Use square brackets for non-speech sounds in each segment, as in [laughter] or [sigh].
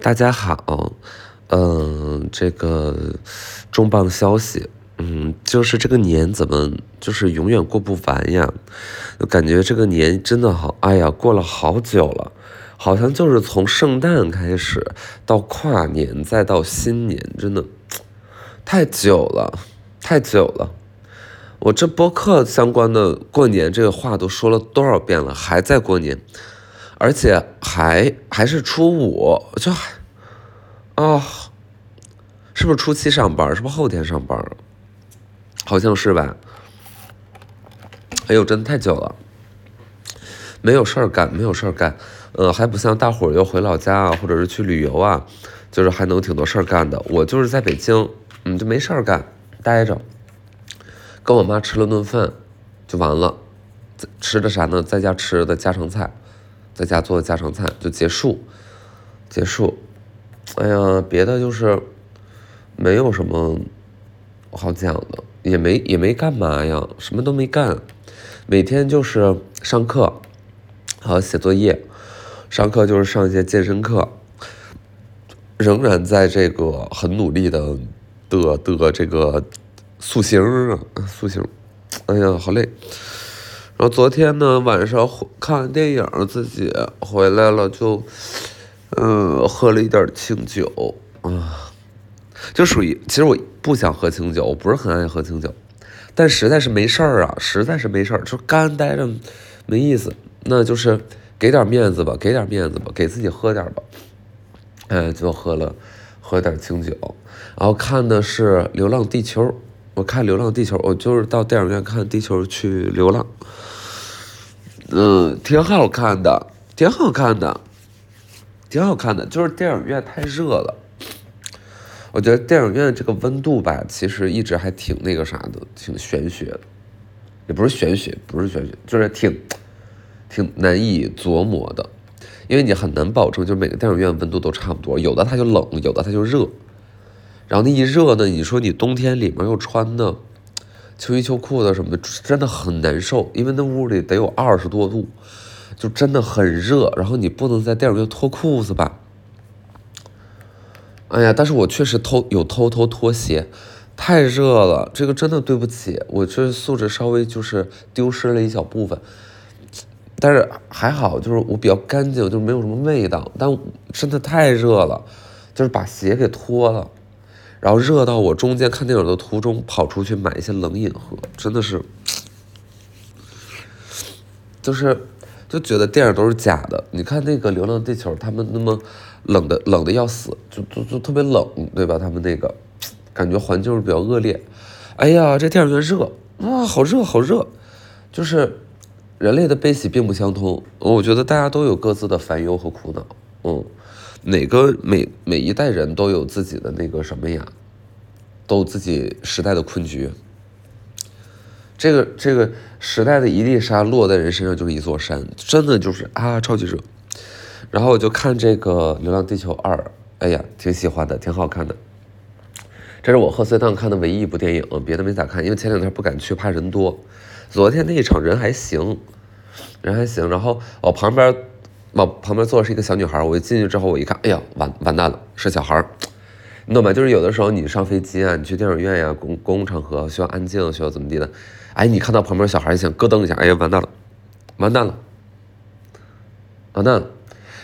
大家好，嗯，这个重磅消息，嗯，就是这个年怎么就是永远过不完呀？就感觉这个年真的好，哎呀，过了好久了，好像就是从圣诞开始到跨年再到新年，真的太久了，太久了。我这播客相关的过年这个话都说了多少遍了，还在过年。而且还还是初五，就还啊，是不是初七上班？是不是后天上班？好像是吧。哎呦，真的太久了，没有事儿干，没有事儿干。呃，还不像大伙儿要回老家啊，或者是去旅游啊，就是还能挺多事儿干的。我就是在北京，嗯，就没事儿干，待着，跟我妈吃了顿饭，就完了。吃的啥呢？在家吃的家常菜。在家做的家常菜就结束，结束。哎呀，别的就是没有什么好讲的，也没也没干嘛呀，什么都没干，每天就是上课，还有写作业。上课就是上一些健身课，仍然在这个很努力的的的这个塑形啊，塑形。哎呀，好累。然后昨天呢晚上看完电影，自己回来了就，嗯，喝了一点清酒啊，就属于其实我不想喝清酒，我不是很爱喝清酒，但实在是没事儿啊，实在是没事儿，就干待着没意思，那就是给点面子吧，给点面子吧，给自己喝点吧，哎，就喝了喝点清酒，然后看的是《流浪地球》。我看《流浪地球》，我就是到电影院看《地球去流浪》，嗯，挺好看的，挺好看的，挺好看的。就是电影院太热了，我觉得电影院这个温度吧，其实一直还挺那个啥的，挺玄学，也不是玄学，不是玄学，就是挺挺难以琢磨的，因为你很难保证，就每个电影院温度都差不多，有的它就冷，有的它就热。然后那一热呢，你说你冬天里面又穿的秋衣秋裤的什么的，真的很难受，因为那屋里得有二十多度，就真的很热。然后你不能在电影院脱裤子吧？哎呀，但是我确实偷有偷偷脱鞋，太热了，这个真的对不起，我这素质稍微就是丢失了一小部分，但是还好，就是我比较干净，就没有什么味道。但真的太热了，就是把鞋给脱了。然后热到我中间看电影的途中跑出去买一些冷饮喝，真的是，就是就觉得电影都是假的。你看那个《流浪地球》，他们那么冷的冷的要死，就就就特别冷，对吧？他们那个感觉环境是比较恶劣。哎呀，这电影院热啊，好热好热，就是人类的悲喜并不相通。我觉得大家都有各自的烦忧和苦恼，嗯。哪个每每一代人都有自己的那个什么呀，都有自己时代的困局。这个这个时代的一粒沙落在人身上就是一座山，真的就是啊，超级热。然后我就看这个《流浪地球二》，哎呀，挺喜欢的，挺好看的。这是我贺岁档看的唯一一部电影，别的没咋看，因为前两天不敢去，怕人多。昨天那一场人还行，人还行。然后我旁边。往旁边坐的是一个小女孩，我一进去之后，我一看，哎呀，完完蛋了，是小孩你懂吗？就是有的时候你上飞机啊，你去电影院呀，公公共场合需要安静，需要怎么地的，哎，你看到旁边小孩，想咯噔一下，哎呀，完蛋了，完蛋了，完蛋了。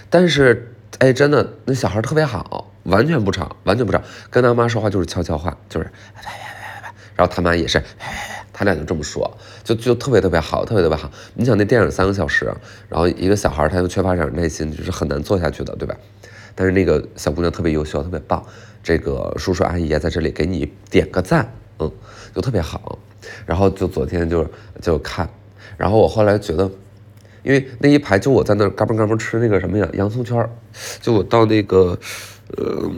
但是，哎，真的，那小孩特别好，完全不吵，完全不吵，跟他妈说话就是悄悄话，就是，然后他妈也是。他俩就这么说，就就特别特别好，特别特别好。你想那电影三个小时，然后一个小孩他又缺乏点耐心，就是很难做下去的，对吧？但是那个小姑娘特别优秀，特别棒。这个叔叔阿姨在这里给你点个赞，嗯，就特别好。然后就昨天就就看，然后我后来觉得，因为那一排就我在那嘎嘣嘎嘣吃那个什么呀洋葱圈就我到那个呃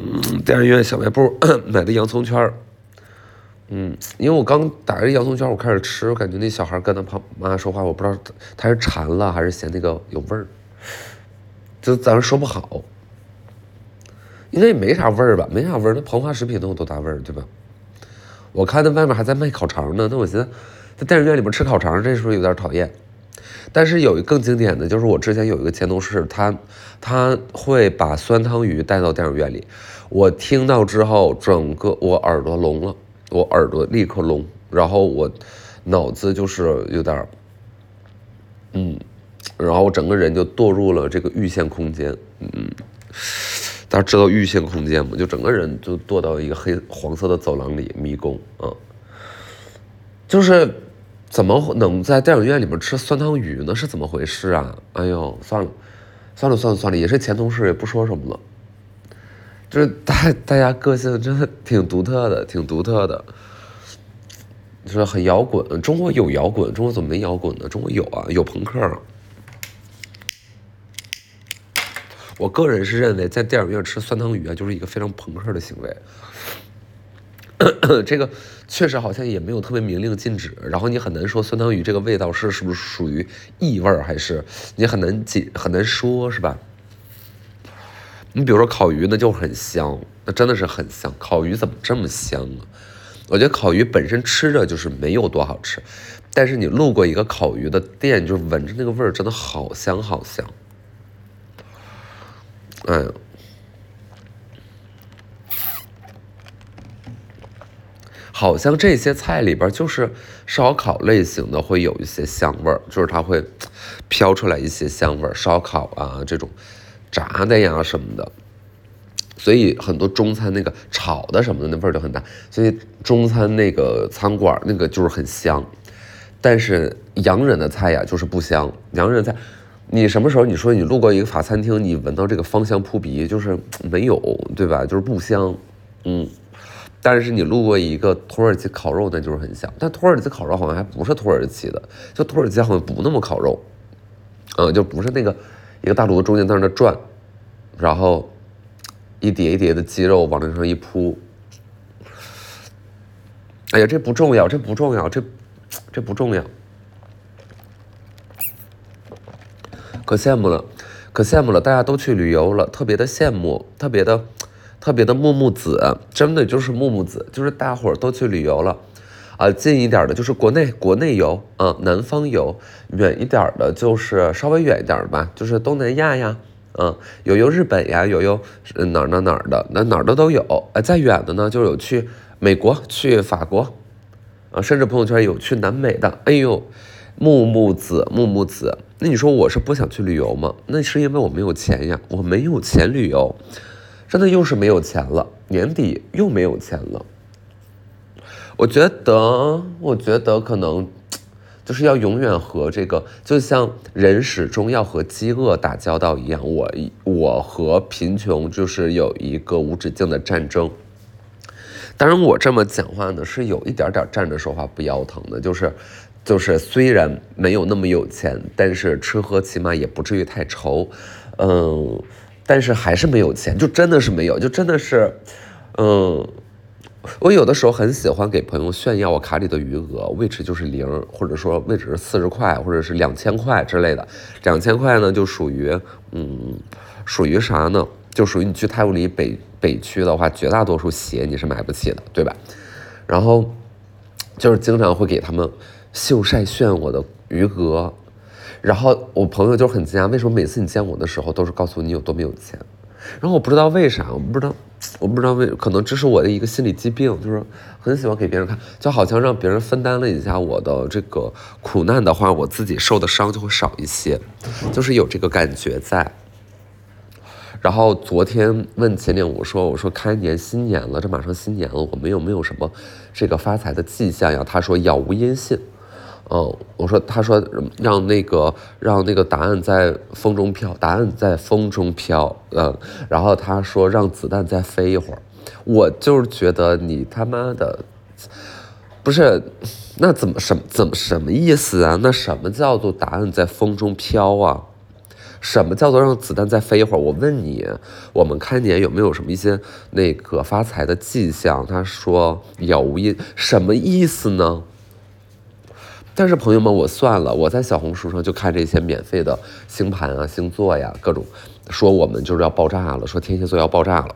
电影院小卖部 [coughs] 买的洋葱圈嗯，因为我刚打开洋葱圈，我开始吃，我感觉那小孩跟他胖妈说话，我不知道他是馋了还是嫌那个有味儿，就咱说不好，应该也没啥味儿吧，没啥味儿，那膨化食品能有多大味儿，对吧？我看那外面还在卖烤肠呢，那我寻思在电影院里面吃烤肠，这时候有点讨厌。但是有一更经典的就是我之前有一个前同事，他他会把酸汤鱼带到电影院里，我听到之后，整个我耳朵聋了，我耳朵立刻聋，然后我脑子就是有点嗯，然后我整个人就堕入了这个预线空间，嗯，大家知道预线空间吗？就整个人就堕到一个黑黄色的走廊里，迷宫啊，就是。怎么能在电影院里面吃酸汤鱼呢？是怎么回事啊？哎呦，算了，算了，算了，算了，也是前同事，也不说什么了。就是大大家个性真的挺独特的，[laughs] 挺独特的，就是很摇滚。中国有摇滚，中国怎么没摇滚呢？中国有啊，有朋克。我个人是认为，在电影院吃酸汤鱼啊，就是一个非常朋克的行为。[coughs] 这个确实好像也没有特别明令禁止，然后你很难说酸汤鱼这个味道是是不是属于异味儿，还是你很难解很难说，是吧？你比如说烤鱼，那就很香，那真的是很香。烤鱼怎么这么香啊？我觉得烤鱼本身吃着就是没有多好吃，但是你路过一个烤鱼的店，就是闻着那个味儿，真的好香好香。哎。好像这些菜里边就是烧烤类型的会有一些香味儿，就是它会飘出来一些香味儿，烧烤啊这种炸的呀什么的，所以很多中餐那个炒的什么的那味儿就很大，所以中餐那个餐馆那个就是很香，但是洋人的菜呀就是不香，洋人菜你什么时候你说你路过一个法餐厅，你闻到这个芳香扑鼻，就是没有对吧？就是不香，嗯。但是你路过一个土耳其烤肉，那就是很香。但土耳其烤肉好像还不是土耳其的，就土耳其好像不那么烤肉，嗯，就不是那个一个大炉子中间在那转，然后一叠一叠的鸡肉往那上一铺。哎呀，这不重要，这不重要，这这不重要，可羡慕了，可羡慕了，大家都去旅游了，特别的羡慕，特别的。特别的木木子，真的就是木木子，就是大伙儿都去旅游了，啊，近一点的就是国内国内游啊，南方游，远一点的就是稍微远一点吧，就是东南亚呀，啊，有游日本呀，有游哪哪哪的，那哪儿的都有，哎，再远的呢，就有去美国、去法国，啊，甚至朋友圈有去南美的，哎呦，木木子木木子，那你说我是不想去旅游吗？那是因为我没有钱呀，我没有钱旅游。真的又是没有钱了，年底又没有钱了。我觉得，我觉得可能就是要永远和这个，就像人始终要和饥饿打交道一样。我我和贫穷就是有一个无止境的战争。当然，我这么讲话呢，是有一点点站着说话不腰疼的，就是就是虽然没有那么有钱，但是吃喝起码也不至于太愁，嗯。但是还是没有钱，就真的是没有，就真的是，嗯，我有的时候很喜欢给朋友炫耀我卡里的余额，位置就是零，或者说位置是四十块，或者是两千块之类的。两千块呢，就属于，嗯，属于啥呢？就属于你去太古里北北区的话，绝大多数鞋你是买不起的，对吧？然后就是经常会给他们秀晒炫我的余额。然后我朋友就很惊讶，为什么每次你见我的时候都是告诉你有多么有钱？然后我不知道为啥，我不知道，我不知道为，可能这是我的一个心理疾病，就是很喜欢给别人看，就好像让别人分担了一下我的这个苦难的话，我自己受的伤就会少一些，就是有这个感觉在。然后昨天问秦岭，我说我说开年新年了，这马上新年了，我们有没有什么这个发财的迹象呀？他说杳无音信。嗯，我说，他说让那个让那个答案在风中飘，答案在风中飘，嗯，然后他说让子弹再飞一会儿，我就是觉得你他妈的，不是，那怎么什怎么什么意思啊？那什么叫做答案在风中飘啊？什么叫做让子弹再飞一会儿？我问你，我们开年有没有什么一些那个发财的迹象？他说杳无音，什么意思呢？但是朋友们，我算了，我在小红书上就看这些免费的星盘啊、星座呀，各种说我们就是要爆炸了，说天蝎座要爆炸了。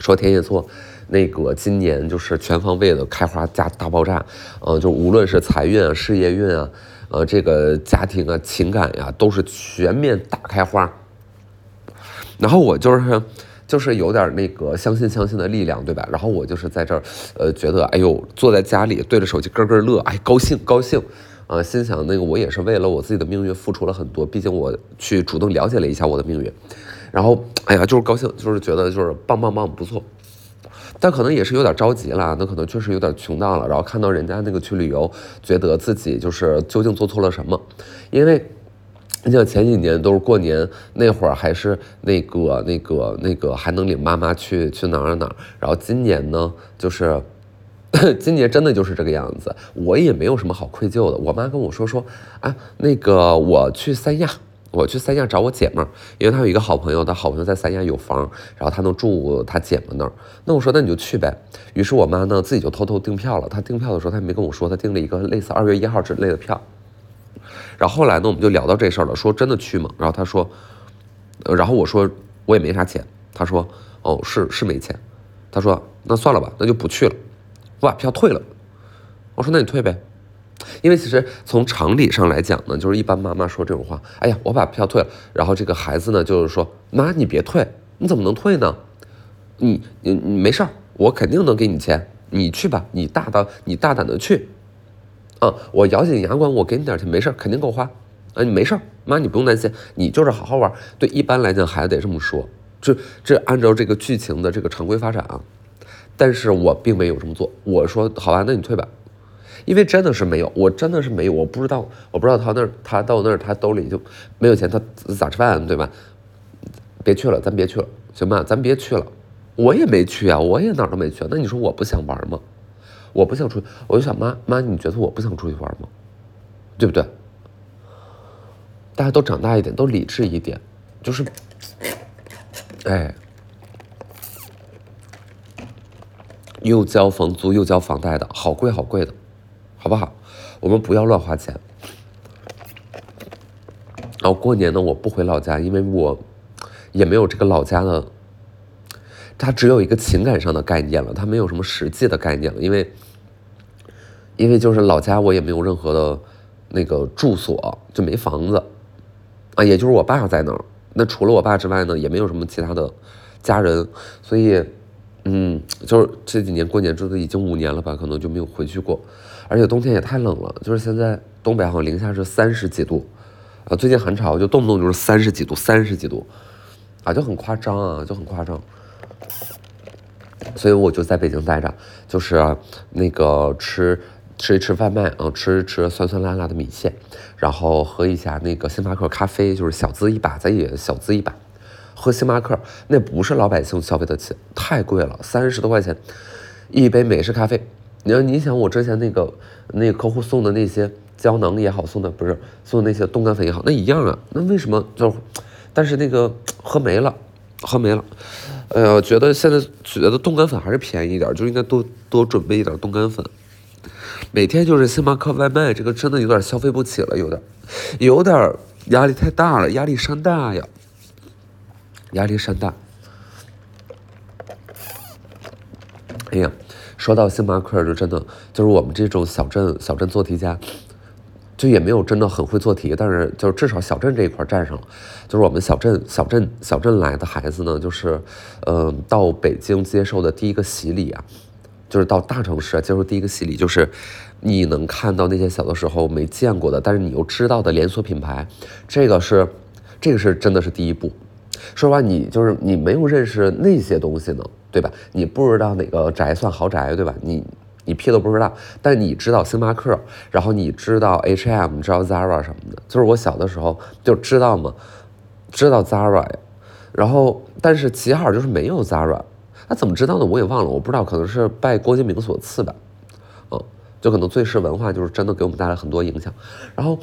说天蝎座，那个今年就是全方位的开花加大爆炸，呃，就无论是财运啊、事业运啊，呃，这个家庭啊、情感呀，都是全面大开花。然后我就是就是有点那个相信相信的力量，对吧？然后我就是在这儿，呃，觉得哎呦，坐在家里对着手机咯咯乐，哎，高兴高兴，啊，心想那个我也是为了我自己的命运付出了很多，毕竟我去主动了解了一下我的命运。然后，哎呀，就是高兴，就是觉得就是棒棒棒，不错。但可能也是有点着急了，那可能确实有点穷到了。然后看到人家那个去旅游，觉得自己就是究竟做错了什么？因为你想前几年都是过年那会儿，还是那个那个那个还能领妈妈去去哪儿哪儿。然后今年呢，就是 [coughs] 今年真的就是这个样子。我也没有什么好愧疚的。我妈跟我说说，啊，那个我去三亚。我去三亚找我姐们儿，因为她有一个好朋友，她好朋友在三亚有房，然后她能住她姐们那儿。那我说那你就去呗。于是我妈呢自己就偷偷订票了。她订票的时候她也没跟我说，她订了一个类似二月一号之类的票。然后后来呢我们就聊到这事儿了，说真的去吗？然后她说，然后我说我也没啥钱。她说哦是是没钱。她说那算了吧，那就不去了，我把票退了。我说那你退呗。因为其实从常理上来讲呢，就是一般妈妈说这种话，哎呀，我把票退了，然后这个孩子呢就是说，妈你别退，你怎么能退呢？你你你没事儿，我肯定能给你钱，你去吧，你大胆你大胆的去，啊，我咬紧牙关，我给你点钱，没事儿，肯定够花，啊，你没事儿，妈你不用担心，你就是好好玩。对，一般来讲孩子得这么说，这这按照这个剧情的这个常规发展啊，但是我并没有这么做，我说好吧，那你退吧。因为真的是没有，我真的是没有，我不知道，我不知道他那儿，他到那儿，他兜里就没有钱，他咋吃饭，对吧？别去了，咱别去了，行吧？咱别去了，我也没去啊，我也哪儿都没去。那你说我不想玩吗？我不想出去，我就想妈妈，你觉得我不想出去玩吗？对不对？大家都长大一点，都理智一点，就是，哎，又交房租又交房贷的，好贵好贵的。好不好？我们不要乱花钱。然后过年呢，我不回老家，因为我也没有这个老家的，它只有一个情感上的概念了，它没有什么实际的概念了。因为，因为就是老家我也没有任何的那个住所，就没房子啊，也就是我爸在那儿。那除了我爸之外呢，也没有什么其他的家人，所以，嗯，就是这几年过年，这都已经五年了吧，可能就没有回去过。而且冬天也太冷了，就是现在东北好像零下是三十几度，啊，最近很潮，就动不动就是三十几度、三十几度，啊，就很夸张啊，就很夸张。所以我就在北京待着，就是那个吃吃一吃外卖，嗯，吃一吃酸酸辣辣的米线，然后喝一下那个星巴克咖啡，就是小资一把，咱也小资一把，喝星巴克那不是老百姓消费得起，太贵了，三十多块钱一杯美式咖啡。你要你想我之前那个那个客户送的那些胶囊也好，送的不是送的那些冻干粉也好，那一样啊。那为什么就？但是那个喝没了，喝没了。哎呀，我觉得现在觉得冻干粉还是便宜一点，就应该多多准备一点冻干粉。每天就是星巴克外卖，这个真的有点消费不起了，有点，有点压力太大了，压力山大呀，压力山大。哎呀。说到星巴克，就真的就是我们这种小镇小镇做题家，就也没有真的很会做题，但是就至少小镇这一块占上了。就是我们小镇小镇小镇来的孩子呢，就是嗯，到北京接受的第一个洗礼啊，就是到大城市接受第一个洗礼，就是你能看到那些小的时候没见过的，但是你又知道的连锁品牌，这个是这个是真的是第一步。说实话，你就是你没有认识那些东西呢。对吧？你不知道哪个宅算豪宅，对吧？你你屁都不知道，但你知道星巴克，然后你知道 H&M，知道 Zara 什么的。就是我小的时候就知道嘛，知道 Zara 呀。然后但是齐哈尔就是没有 Zara，那怎么知道呢？我也忘了，我不知道，可能是拜郭敬明所赐吧。嗯，就可能最是文化就是真的给我们带来很多影响。然后，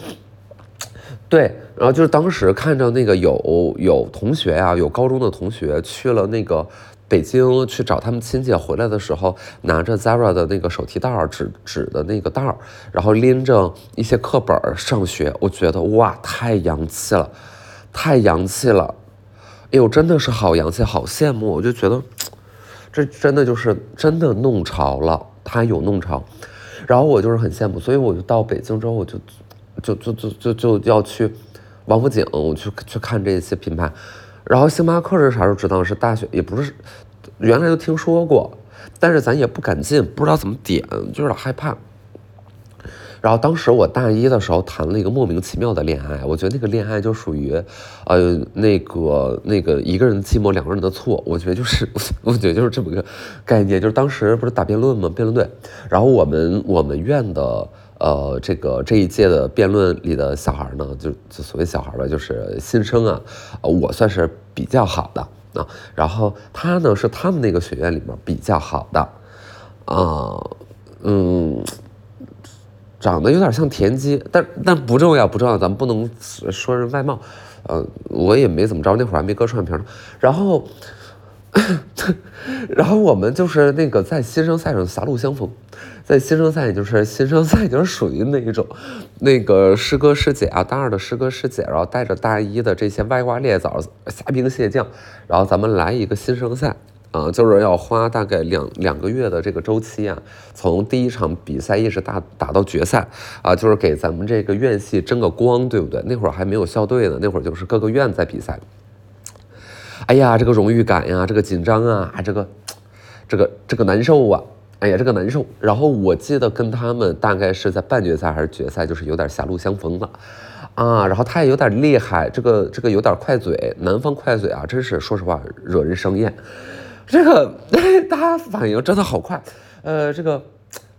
对，然后就是当时看着那个有有同学呀，有高中的同学去了那个。北京去找他们亲戚，回来的时候拿着 Zara 的那个手提袋儿，纸纸的那个袋儿，然后拎着一些课本上学，我觉得哇，太洋气了，太洋气了，哎呦，真的是好洋气，好羡慕，我就觉得，[tsk] 这真的就是真的弄潮了，他有弄潮，然后我就是很羡慕，所以我就到北京之后，我就就就就就就要去王府井，我去去看这些品牌。然后星巴克是啥时候知道？是大学，也不是原来就听说过，但是咱也不敢进，不知道怎么点，就有点害怕。然后当时我大一的时候谈了一个莫名其妙的恋爱，我觉得那个恋爱就属于，呃，那个那个一个人的寂寞，两个人的错。我觉得就是，[laughs] 我觉得就是这么个概念。就是当时不是打辩论吗？辩论队，然后我们我们院的呃这个这一届的辩论里的小孩呢，就就所谓小孩吧，就是新生啊，我算是比较好的啊。然后他呢是他们那个学院里面比较好的，啊，嗯。长得有点像田鸡，但但不重要，不重要，咱们不能说人外貌。呃，我也没怎么着，那会儿还没割双眼皮呢。然后，[laughs] 然后我们就是那个在新生赛上狭路相逢，在新生赛也就是 [laughs] 新生赛就是属于那一种，那个师哥师姐啊，大二的师哥师姐，然后带着大一的这些歪瓜裂枣、虾兵蟹将，然后咱们来一个新生赛。啊，就是要花大概两两个月的这个周期啊，从第一场比赛一直打打到决赛啊，就是给咱们这个院系争个光，对不对？那会儿还没有校队呢，那会儿就是各个院在比赛。哎呀，这个荣誉感呀，这个紧张啊，这个这个这个难受啊，哎呀，这个难受。然后我记得跟他们大概是在半决赛还是决赛，就是有点狭路相逢了啊。然后他也有点厉害，这个这个有点快嘴，南方快嘴啊，真是说实话惹人生厌。这个 [laughs] 大家反应真的好快，呃，这个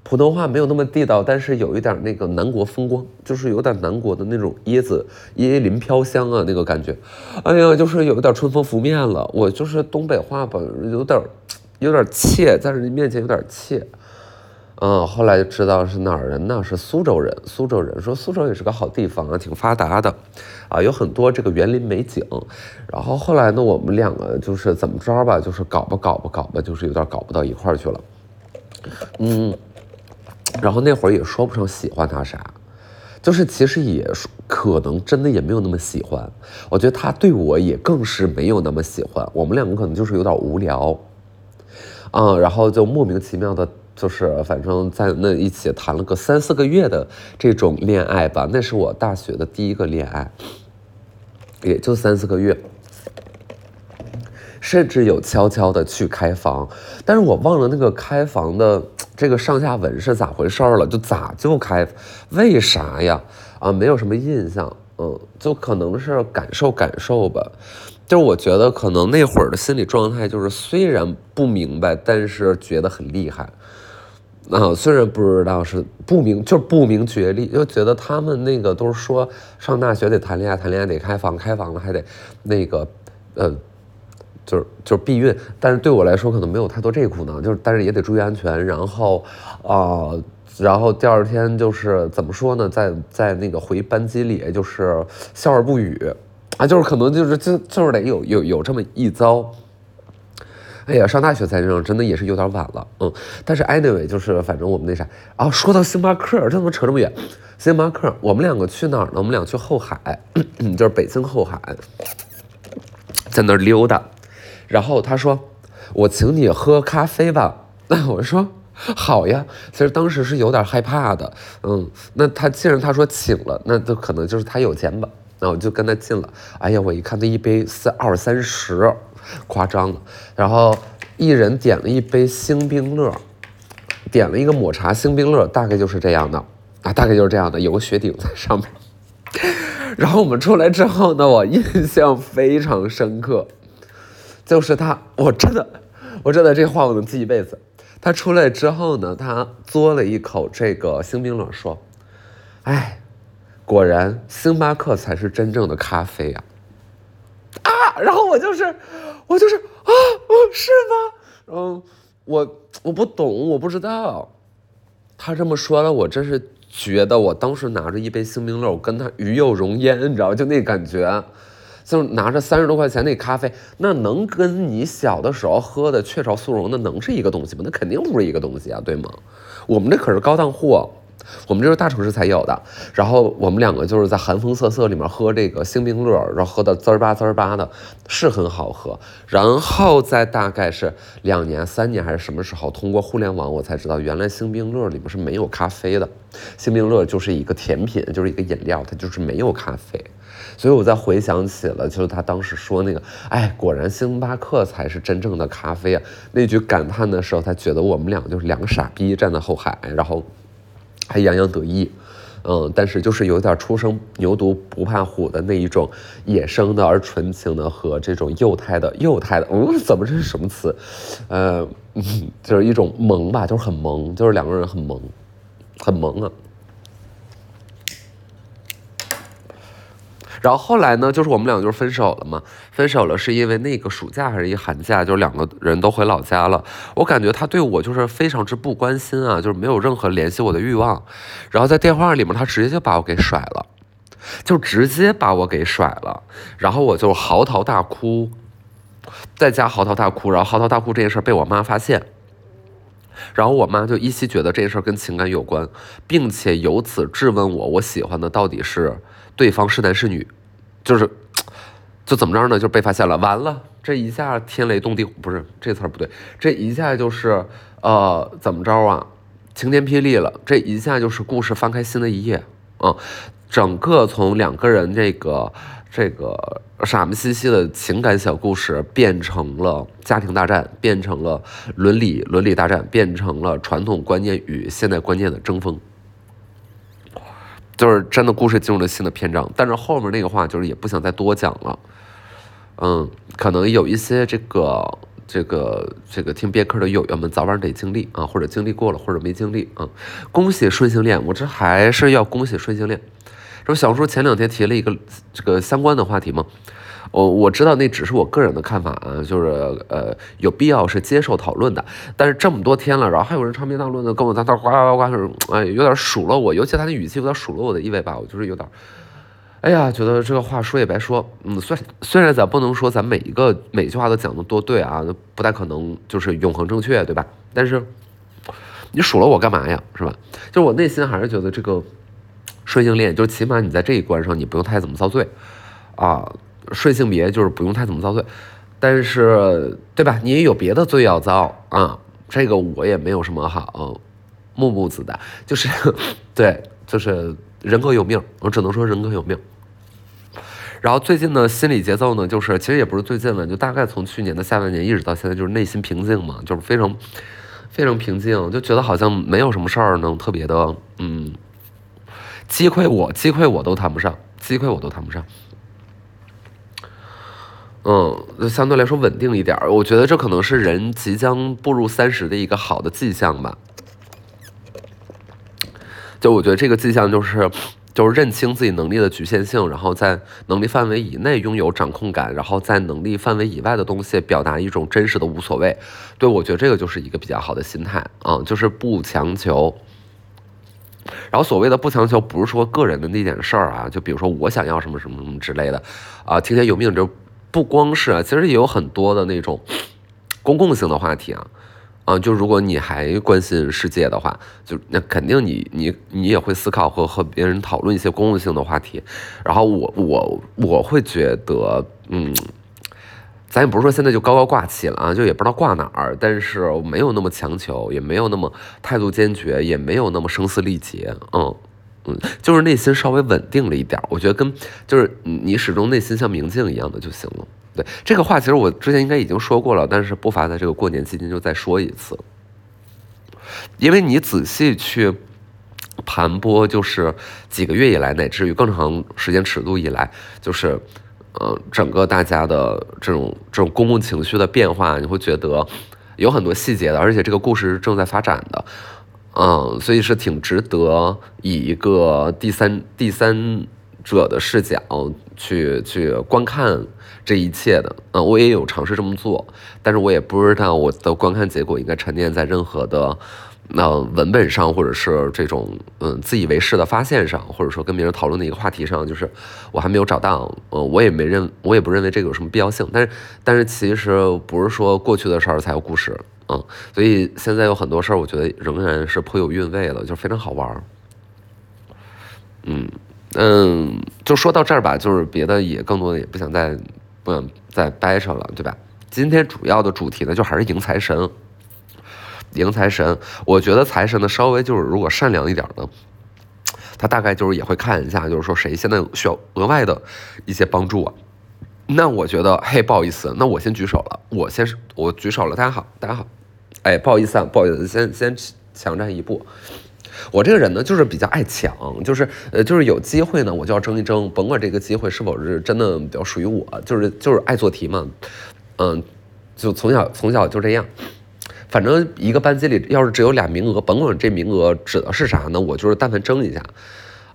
普通话没有那么地道，但是有一点那个南国风光，就是有点南国的那种椰子椰林飘香啊，那个感觉，哎呀，就是有点春风拂面了。我就是东北话吧，有点有点怯，在人家面前有点怯。嗯，后来就知道是哪儿人呢？是苏州人。苏州人说苏州也是个好地方啊，挺发达的，啊，有很多这个园林美景。然后后来呢，我们两个就是怎么着吧，就是搞吧搞吧搞吧，就是有点搞不到一块儿去了。嗯，然后那会儿也说不上喜欢他啥，就是其实也可能真的也没有那么喜欢。我觉得他对我也更是没有那么喜欢。我们两个可能就是有点无聊，嗯，然后就莫名其妙的。就是反正在那一起谈了个三四个月的这种恋爱吧，那是我大学的第一个恋爱，也就三四个月，甚至有悄悄的去开房，但是我忘了那个开房的这个上下文是咋回事了，就咋就开，为啥呀？啊，没有什么印象，嗯，就可能是感受感受吧。就是我觉得可能那会儿的心理状态就是虽然不明白，但是觉得很厉害。啊，虽然不知道是不明，就是不明觉厉，就觉得他们那个都是说上大学得谈恋爱，谈恋爱得开房，开房了还得那个，呃，就是就是避孕。但是对我来说可能没有太多这苦恼，就是但是也得注意安全。然后啊，然后第二天就是怎么说呢，在在那个回班级里就是笑而不语，啊，就是可能就是就就是得有有有这么一遭。哎呀，上大学才这样，真的也是有点晚了，嗯。但是 anyway，就是反正我们那啥啊，说到星巴克，这怎么扯这么远？星巴克，我们两个去哪儿呢？我们俩去后海，[coughs] 就是北京后海，在那儿溜达。然后他说：“我请你喝咖啡吧。[laughs] ”那我说：“好呀。”其实当时是有点害怕的，嗯。那他既然他说请了，那就可能就是他有钱吧。那我就跟他进了。哎呀，我一看那一杯三二三十。夸张了，然后一人点了一杯星冰乐，点了一个抹茶星冰乐，大概就是这样的啊，大概就是这样的，有个雪顶在上面。然后我们出来之后呢，我印象非常深刻，就是他，我真的，我真的这话我能记一辈子。他出来之后呢，他嘬了一口这个星冰乐，说：“哎，果然星巴克才是真正的咖啡呀。”啊，然后我就是。我就是啊，是吗？嗯，我我不懂，我不知道。他这么说了，我真是觉得，我当时拿着一杯星冰乐，我跟他鱼有荣焉，你知道吗就那感觉，就拿着三十多块钱那咖啡，那能跟你小的时候喝的雀巢速溶，那能是一个东西吗？那肯定不是一个东西啊，对吗？我们这可是高档货，我们这是大城市才有的。然后我们两个就是在寒风瑟瑟里面喝这个星冰乐，然后喝的滋儿吧滋儿吧的，是很好喝。然后在大概是两年、三年还是什么时候，通过互联网我才知道，原来星冰乐里面是没有咖啡的。星冰乐就是一个甜品，就是一个饮料，它就是没有咖啡。所以我在回想起了，就是他当时说那个，哎，果然星巴克才是真正的咖啡啊！那句感叹的时候，他觉得我们俩就是两个傻逼站在后海，然后还洋洋得意，嗯，但是就是有点初生牛犊不怕虎的那一种野生的而纯情的和这种幼态的幼态的，嗯，怎么这是什么词？呃，[laughs] 就是一种萌吧，就是很萌，就是两个人很萌，很萌啊。然后后来呢，就是我们俩就分手了嘛。分手了是因为那个暑假还是一寒假，就是两个人都回老家了。我感觉他对我就是非常之不关心啊，就是没有任何联系我的欲望。然后在电话里面，他直接就把我给甩了，就直接把我给甩了。然后我就嚎啕大哭，在家嚎啕大哭。然后嚎啕大哭这件事被我妈发现，然后我妈就依稀觉得这件事跟情感有关，并且由此质问我，我喜欢的到底是。对方是男是女，就是，就怎么着呢？就被发现了，完了，这一下天雷动地，不是这词儿不对，这一下就是，呃，怎么着啊？晴天霹雳了，这一下就是故事翻开新的一页啊！整个从两个人这个这个傻么兮兮的情感小故事，变成了家庭大战，变成了伦理伦理大战，变成了传统观念与现代观念的争锋。就是真的故事进入了新的篇章，但是后面那个话就是也不想再多讲了。嗯，可能有一些这个这个这个听别克的友友们早晚得经历啊，或者经历过了，或者没经历啊。恭喜顺性恋，我这还是要恭喜顺性恋。这不小叔前两天提了一个这个相关的话题嘛？我我知道那只是我个人的看法啊，就是呃有必要是接受讨论的。但是这么多天了，然后还有人长篇大论的跟我在那呱呱呱呱，哎，有点数落我，尤其他那语气有点数落我的意味吧，我就是有点，哎呀，觉得这个话说也白说。嗯，虽虽然咱不能说咱每一个每句话都讲的多对啊，不太可能就是永恒正确，对吧？但是你数落我干嘛呀，是吧？就是我内心还是觉得这个顺性恋，就是起码你在这一关上你不用太怎么遭罪啊。顺性别就是不用太怎么遭罪，但是对吧？你也有别的罪要遭啊，这个我也没有什么好木木子的，就是对，就是人各有命，我只能说人各有命。然后最近的心理节奏呢，就是其实也不是最近了，就大概从去年的下半年一直到现在，就是内心平静嘛，就是非常非常平静，就觉得好像没有什么事儿能特别的嗯击溃我，击溃我都谈不上，击溃我都谈不上。嗯，相对来说稳定一点，我觉得这可能是人即将步入三十的一个好的迹象吧。就我觉得这个迹象就是，就是认清自己能力的局限性，然后在能力范围以内拥有掌控感，然后在能力范围以外的东西表达一种真实的无所谓。对我觉得这个就是一个比较好的心态啊，就是不强求。然后所谓的不强求，不是说个人的那点事儿啊，就比如说我想要什么什么什么之类的啊，听天由命就。不光是啊，其实也有很多的那种公共性的话题啊，啊，就如果你还关心世界的话，就那肯定你你你也会思考和和别人讨论一些公共性的话题。然后我我我会觉得，嗯，咱也不是说现在就高高挂起了啊，就也不知道挂哪儿，但是没有那么强求，也没有那么态度坚决，也没有那么声嘶力竭，嗯。就是内心稍微稳定了一点，我觉得跟就是你始终内心像明镜一样的就行了。对这个话，其实我之前应该已经说过了，但是不乏在这个过年期间就再说一次。因为你仔细去盘剥，就是几个月以来，乃至于更长时间尺度以来，就是呃整个大家的这种这种公共情绪的变化，你会觉得有很多细节的，而且这个故事是正在发展的。嗯，所以是挺值得以一个第三第三者的视角去去观看这一切的。嗯，我也有尝试这么做，但是我也不知道我的观看结果应该沉淀在任何的那文本上，或者是这种嗯自以为是的发现上，或者说跟别人讨论的一个话题上，就是我还没有找到。嗯，我也没认，我也不认为这个有什么必要性。但是，但是其实不是说过去的事儿才有故事。嗯，所以现在有很多事儿，我觉得仍然是颇有韵味的，就非常好玩儿。嗯嗯，就说到这儿吧，就是别的也更多的也不想再不想再掰扯了，对吧？今天主要的主题呢，就还是迎财神。迎财神，我觉得财神呢，稍微就是如果善良一点的，他大概就是也会看一下，就是说谁现在需要额外的一些帮助啊。那我觉得，嘿，不好意思，那我先举手了，我先我举手了，大家好，大家好，哎，不好意思啊，不好意思，先先抢占一步。我这个人呢，就是比较爱抢，就是呃，就是有机会呢，我就要争一争，甭管这个机会是否是真的比较属于我，就是就是爱做题嘛，嗯，就从小从小就这样。反正一个班级里要是只有俩名额，甭管这名额指的是啥呢，我就是但凡争一下，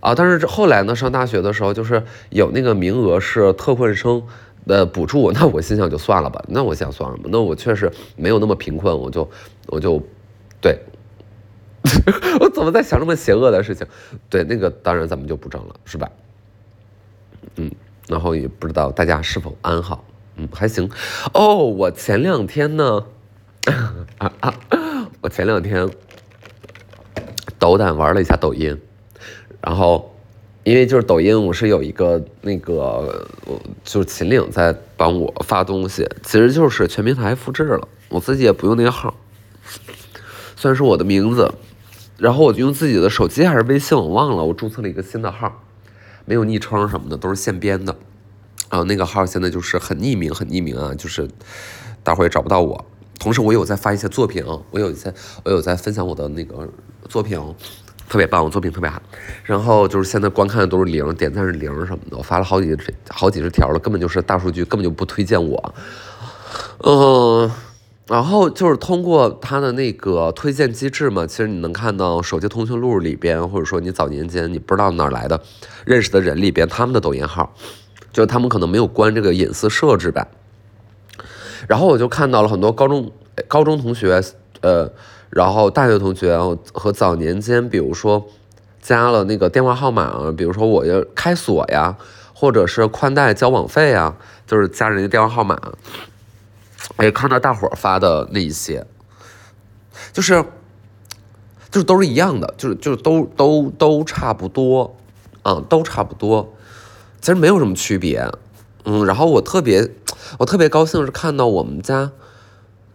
啊，但是后来呢，上大学的时候就是有那个名额是特困生的补助，那我心想就算了吧，那我想算了吧，那我确实没有那么贫困，我就我就对，[laughs] 我怎么在想这么邪恶的事情？对，那个当然咱们就不争了，是吧？嗯，然后也不知道大家是否安好，嗯，还行。哦，我前两天呢。[laughs] 啊啊！我前两天斗胆玩了一下抖音，然后因为就是抖音，我是有一个那个，就是秦岭在帮我发东西，其实就是全平台复制了，我自己也不用那个号，算是我的名字，然后我就用自己的手机还是微信，我忘了，我注册了一个新的号，没有昵称什么的，都是现编的，然后那个号现在就是很匿名，很匿名啊，就是大伙也找不到我。同时，我有在发一些作品，我有一些，我有在分享我的那个作品，特别棒，我作品特别好。然后就是现在观看的都是零，点赞是零什么的。我发了好几好几十条了，根本就是大数据，根本就不推荐我。嗯，然后就是通过他的那个推荐机制嘛，其实你能看到手机通讯录里边，或者说你早年间你不知道哪来的认识的人里边，他们的抖音号，就是他们可能没有关这个隐私设置吧。然后我就看到了很多高中高中同学，呃，然后大学同学和早年间，比如说加了那个电话号码，比如说我要开锁呀，或者是宽带交网费呀，就是加人家电话号码。我也，看到大伙儿发的那一些，就是就是都是一样的，就是就是都都都差不多，嗯，都差不多，其实没有什么区别。嗯，然后我特别。我特别高兴是看到我们家，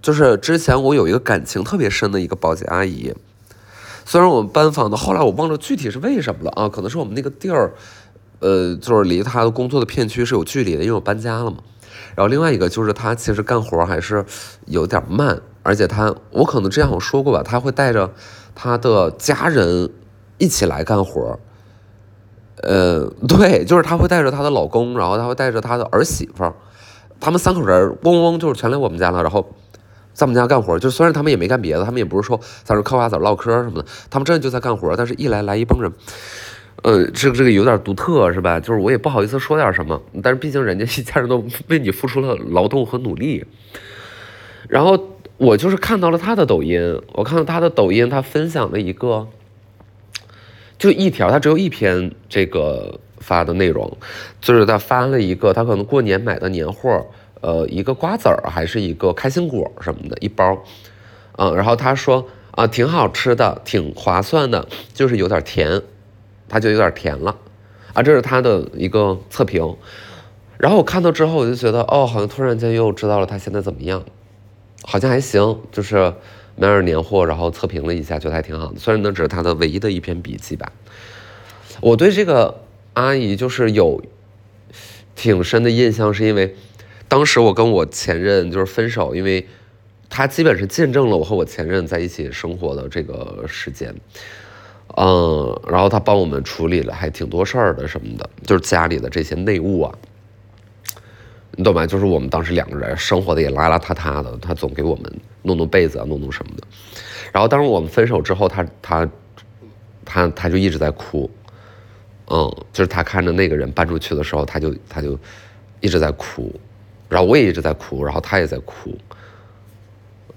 就是之前我有一个感情特别深的一个保洁阿姨，虽然我们搬房的，后来我忘了具体是为什么了啊，可能是我们那个地儿，呃，就是离她的工作的片区是有距离的，因为我搬家了嘛。然后另外一个就是她其实干活还是有点慢，而且她，我可能之前我说过吧，她会带着她的家人一起来干活。呃，对，就是她会带着她的老公，然后她会带着她的儿媳妇。他们三口人嗡嗡就是全来我们家了，然后在我们家干活。就虽然他们也没干别的，他们也不是说在这嗑瓜子唠嗑什么的，他们真的就在干活。但是一来来一帮人，呃，这个这个有点独特是吧？就是我也不好意思说点什么，但是毕竟人家一家人都为你付出了劳动和努力。然后我就是看到了他的抖音，我看到他的抖音，他分享了一个，就一条，他只有一篇这个。发的内容，就是他发了一个他可能过年买的年货，呃，一个瓜子儿还是一个开心果什么的一包，嗯，然后他说啊，挺好吃的，挺划算的，就是有点甜，他就有点甜了，啊，这是他的一个测评，然后我看到之后我就觉得，哦，好像突然间又知道了他现在怎么样，好像还行，就是买点年货，然后测评了一下，觉得还挺好的，虽然那只是他的唯一的一篇笔记吧，我对这个。阿姨就是有挺深的印象，是因为当时我跟我前任就是分手，因为他基本是见证了我和我前任在一起生活的这个时间，嗯，然后他帮我们处理了还挺多事儿的什么的，就是家里的这些内务啊，你懂吗？就是我们当时两个人生活的也邋邋遢遢的，他总给我们弄弄被子啊，弄弄什么的。然后当时我们分手之后，他他他他就一直在哭。嗯，就是他看着那个人搬出去的时候，他就他就一直在哭，然后我也一直在哭，然后他也在哭，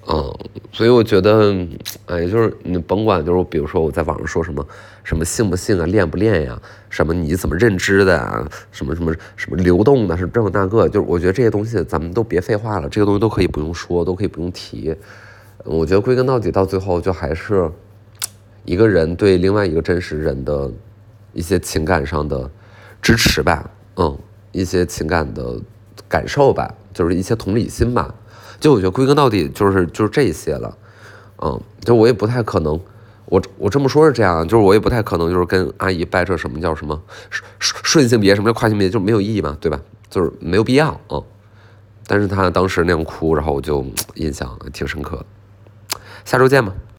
嗯，所以我觉得，哎，就是你甭管，就是比如说我在网上说什么什么信不信啊，练不练呀，什么你怎么认知的啊，什么什么什么流动的，是这么那个，就是我觉得这些东西咱们都别废话了，这个东西都可以不用说，都可以不用提。我觉得归根到底，到最后就还是一个人对另外一个真实人的。一些情感上的支持吧，嗯，一些情感的感受吧，就是一些同理心吧。就我觉得归根到底就是就是这些了，嗯，就我也不太可能，我我这么说是这样，就是我也不太可能就是跟阿姨掰扯什么叫什么顺顺性别什么叫跨性别，就没有意义嘛，对吧？就是没有必要，嗯。但是他当时那样哭，然后我就印象挺深刻的。下周见吧。